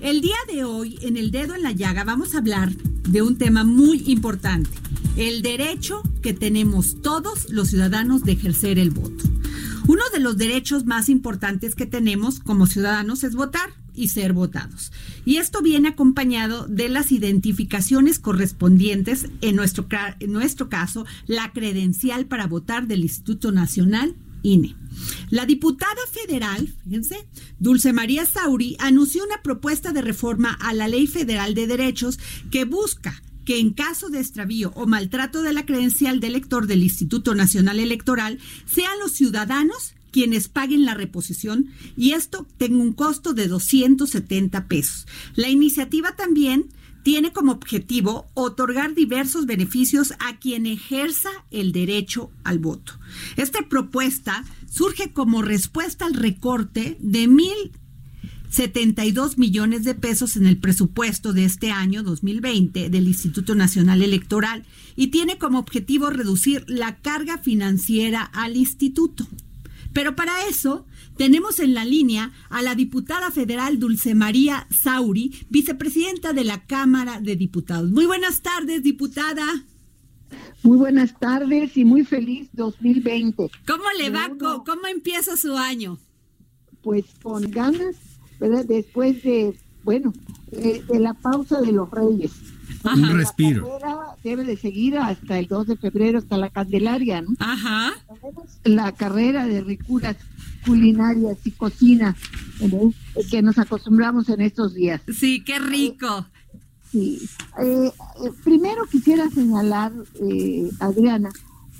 El día de hoy, en El Dedo en la Llaga, vamos a hablar de un tema muy importante. El derecho que tenemos todos los ciudadanos de ejercer el voto. Uno de los derechos más importantes que tenemos como ciudadanos es votar y ser votados. Y esto viene acompañado de las identificaciones correspondientes, en nuestro, en nuestro caso, la credencial para votar del Instituto Nacional INE. La diputada federal, fíjense, Dulce María Sauri, anunció una propuesta de reforma a la Ley Federal de Derechos que busca que en caso de extravío o maltrato de la credencial de elector del Instituto Nacional Electoral sean los ciudadanos quienes paguen la reposición y esto tenga un costo de 270 pesos. La iniciativa también tiene como objetivo otorgar diversos beneficios a quien ejerza el derecho al voto. Esta propuesta surge como respuesta al recorte de mil 72 millones de pesos en el presupuesto de este año 2020 del Instituto Nacional Electoral y tiene como objetivo reducir la carga financiera al instituto. Pero para eso tenemos en la línea a la diputada federal Dulce María Sauri, vicepresidenta de la Cámara de Diputados. Muy buenas tardes, diputada. Muy buenas tardes y muy feliz 2020. ¿Cómo le va? ¿Cómo empieza su año? Pues con ganas, ¿verdad? Después de, bueno, de, la pausa de los reyes. Un respiro. La debe de seguir hasta el 2 de febrero, hasta la Candelaria, ¿no? Ajá. La carrera de ricuras culinarias y cocina que nos acostumbramos en estos días. Sí, qué rico. sí. Eh, eh, primero quisiera señalar, eh, Adriana,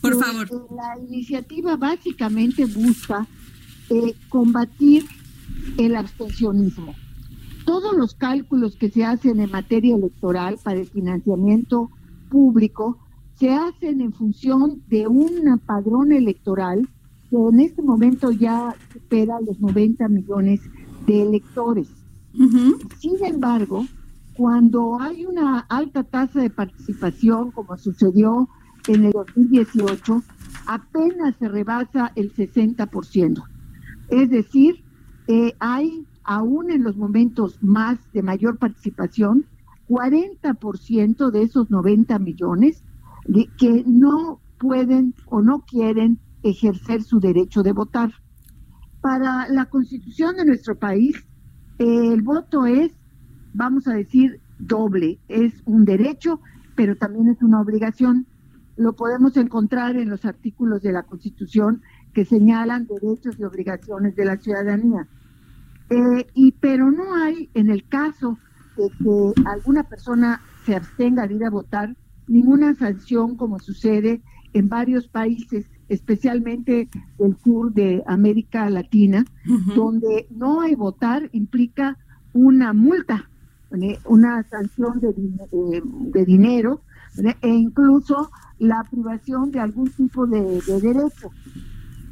por favor. La iniciativa básicamente busca combatir el abstencionismo todos los cálculos que se hacen en materia electoral para el financiamiento público se hacen en función de un padrón electoral que en este momento ya supera los 90 millones de electores. Sin embargo, cuando hay una alta tasa de participación, como sucedió en el 2018, apenas se rebasa el 60%. Es decir, eh, hay aún en los momentos más de mayor participación, 40% de esos 90 millones que no pueden o no quieren ejercer su derecho de votar. Para la constitución de nuestro país, el voto es, vamos a decir, doble. Es un derecho, pero también es una obligación. Lo podemos encontrar en los artículos de la constitución que señalan derechos y obligaciones de la ciudadanía. Eh, y pero no hay en el caso de que alguna persona se abstenga de ir a votar ninguna sanción como sucede en varios países, especialmente del sur de América Latina, donde no hay votar implica una multa, una sanción de, de, dinero e incluso la privación de algún tipo de, derecho.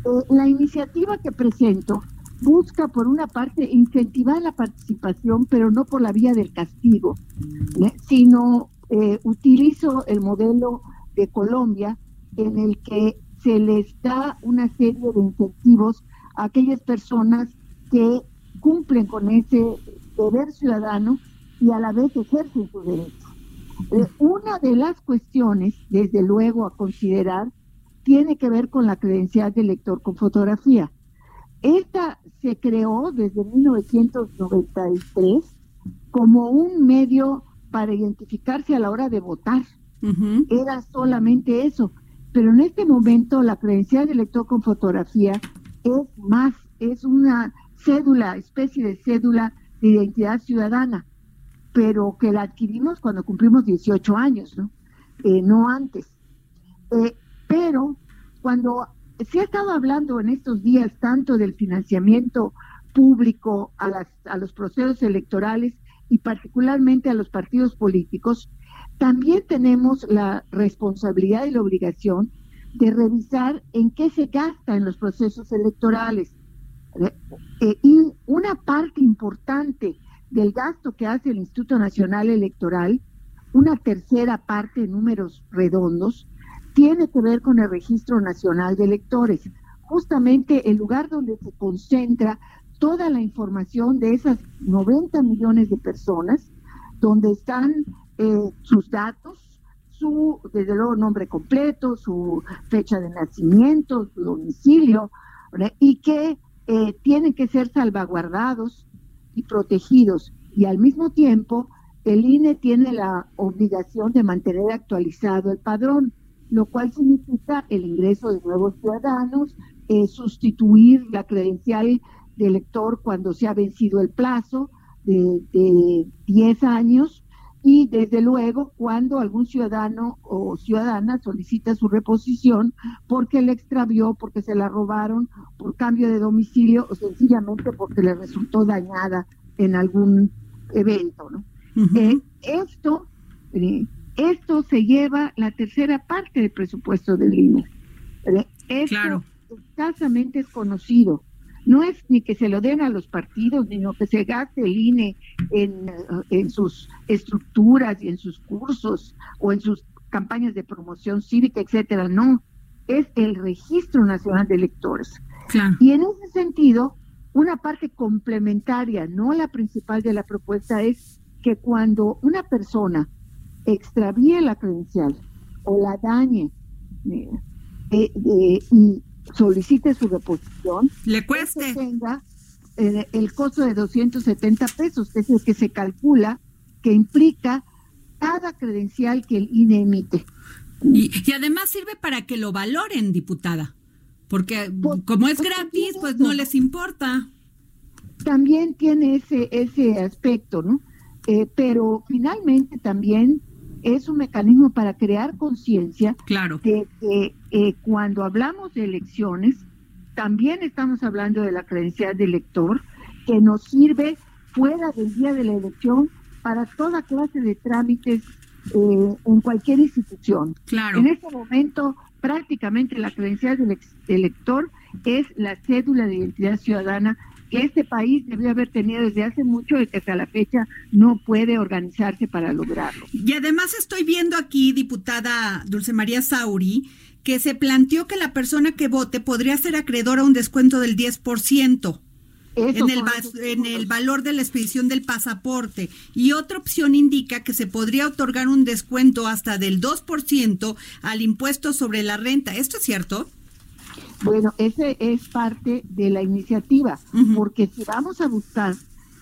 Eh, la iniciativa que presento busca, por una parte, incentivar la participación, pero no por la vía del castigo, sino eh, utilizo el modelo de Colombia en el que se les da una serie de incentivos a aquellas personas que cumplen con ese deber ciudadano y a la vez ejercen su derecho. Eh, una de las cuestiones, desde luego, a considerar, tiene que ver con la credencial de lector con fotografía. Esta se creó desde 1993 como un medio para identificarse a la hora de votar. Era solamente eso. Pero en este momento la credencial de lector con fotografía es más, es una cédula, especie de cédula de identidad ciudadana, pero que la adquirimos cuando cumplimos 18 años, ¿no? Eh, no antes. Eh, pero cuando se ha estado hablando en estos días tanto del financiamiento público a, las, a los procesos electorales y particularmente a los partidos políticos, también tenemos la responsabilidad y la obligación de revisar en qué se gasta en los procesos electorales. Eh, y una parte importante del gasto que hace el Instituto Nacional Electoral, una tercera parte en números redondos, tiene que ver con el Registro Nacional de Electores, justamente el lugar donde se concentra toda la información de esas 90 millones de personas, donde están eh, sus datos, su, desde luego, nombre completo, su fecha de nacimiento, su domicilio, y que eh, tienen que ser salvaguardados y protegidos. Y al mismo tiempo, el INE tiene la obligación de mantener actualizado el padrón, lo cual significa el ingreso de nuevos ciudadanos, eh, sustituir la credencial de elector cuando se ha vencido el plazo de, de 10 años y desde luego cuando algún ciudadano o ciudadana solicita su reposición porque le extravió, porque se la robaron, por cambio de domicilio o sencillamente porque le resultó dañada en algún evento. ¿no? Eh, esto, eh, esto se lleva la tercera parte del presupuesto del INE. Eh, esto claro. escasamente es conocido no es ni que se lo den a los partidos, ni que se gaste el INE en, en sus estructuras y en sus cursos o en sus campañas de promoción cívica, etcétera, no, es el Registro Nacional de Electores. Y en ese sentido, una parte complementaria, no la principal de la propuesta, es que cuando una persona extravíe la credencial o la dañe eh, eh, y solicite su reposición, le cueste. tenga eh, el costo de 270 pesos, que es el que se calcula que implica cada credencial que el INE emite. Y, además sirve para que lo valoren, diputada, porque como es gratis, pues no les importa. También tiene ese, ese aspecto, ¿no? Eh, pero finalmente también es un mecanismo para crear conciencia claro. de que eh, cuando hablamos de elecciones, también estamos hablando de la credencial de elector, que nos sirve fuera del día de la elección para toda clase de trámites eh, en cualquier institución. Claro. En este momento, prácticamente la credencial del elector es la cédula de identidad ciudadana que este país debió haber tenido desde hace mucho y que hasta la fecha no puede organizarse para lograrlo. Y además estoy viendo aquí, diputada Dulce María Sauri, que se planteó que la persona que vote podría ser acreedora a un descuento del 10%. en el, en el valor de la expedición del pasaporte. Y otra opción indica que se podría otorgar un descuento hasta del 2% al impuesto sobre la renta. ¿Esto es cierto? Bueno, ese es parte de la iniciativa, porque si vamos a buscar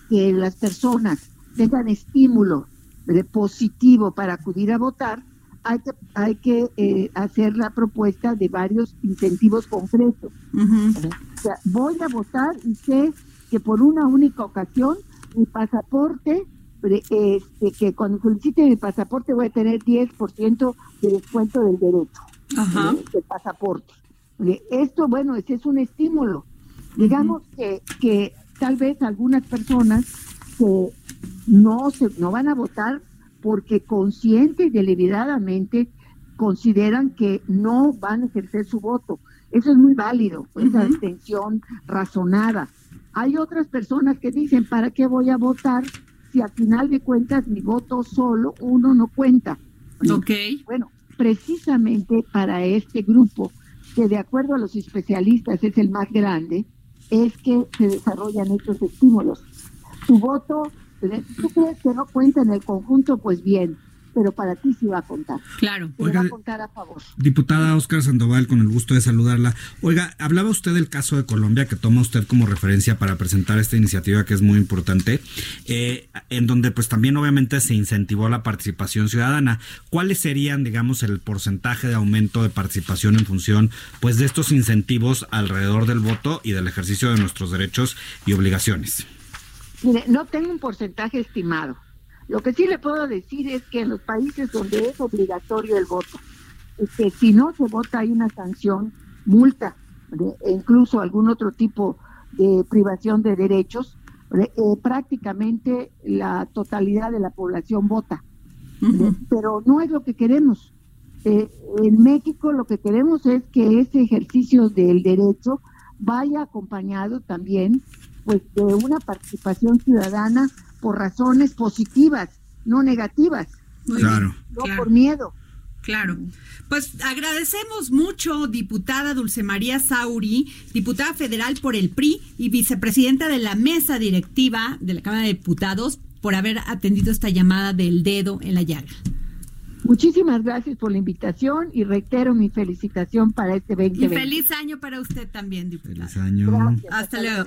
que las personas tengan estímulo de positivo para acudir a votar, hay que, hay que eh, hacer la propuesta de varios incentivos concretos. O sea, voy a votar y sé que por una única ocasión mi pasaporte, este, que cuando solicite mi pasaporte voy a tener 10% de descuento del derecho del pasaporte. Esto, bueno, ese es un estímulo. Digamos que, que tal vez algunas personas que no, se, no van a votar porque consciente y deliberadamente consideran que no van a ejercer su voto. Eso es muy válido, esa abstención razonada. Hay otras personas que dicen, ¿para qué voy a votar si al final de cuentas mi voto solo, uno no cuenta? Ok. Bueno, precisamente para este grupo que de acuerdo a los especialistas es el más grande, es que se desarrollan estos estímulos. Tu voto, tú crees que no cuenta en el conjunto, pues bien, pero para ti sí va a contar. Claro. va a contar a favor. Diputada Oscar Sandoval, con el gusto de saludarla. Oiga, hablaba usted del caso de Colombia que toma usted como referencia para presentar esta iniciativa que es muy importante, eh, en donde pues también obviamente se incentivó la participación ciudadana. ¿Cuáles serían, digamos, el porcentaje de aumento de participación en función pues de estos incentivos alrededor del voto y del ejercicio de nuestros derechos y obligaciones? Mire, no tengo un porcentaje estimado lo que sí le puedo decir es que en los países donde es obligatorio el voto, es que si no se vota hay una sanción, multa, e incluso algún otro tipo de privación de derechos, eh, prácticamente la totalidad de la población vota. Pero no es lo que queremos. Eh, en México lo que queremos es que ese ejercicio del derecho vaya acompañado también pues de una participación ciudadana por razones positivas, no negativas. claro. No por miedo. Claro. Pues agradecemos mucho, diputada Dulce María Sauri, diputada federal por el PRI y vicepresidenta de la mesa directiva de la Cámara de Diputados, por haber atendido esta llamada del dedo en la llaga. Muchísimas gracias por la invitación y reitero mi felicitación para este 2020. Y feliz año para usted también, diputada. Feliz año. Gracias, hasta luego.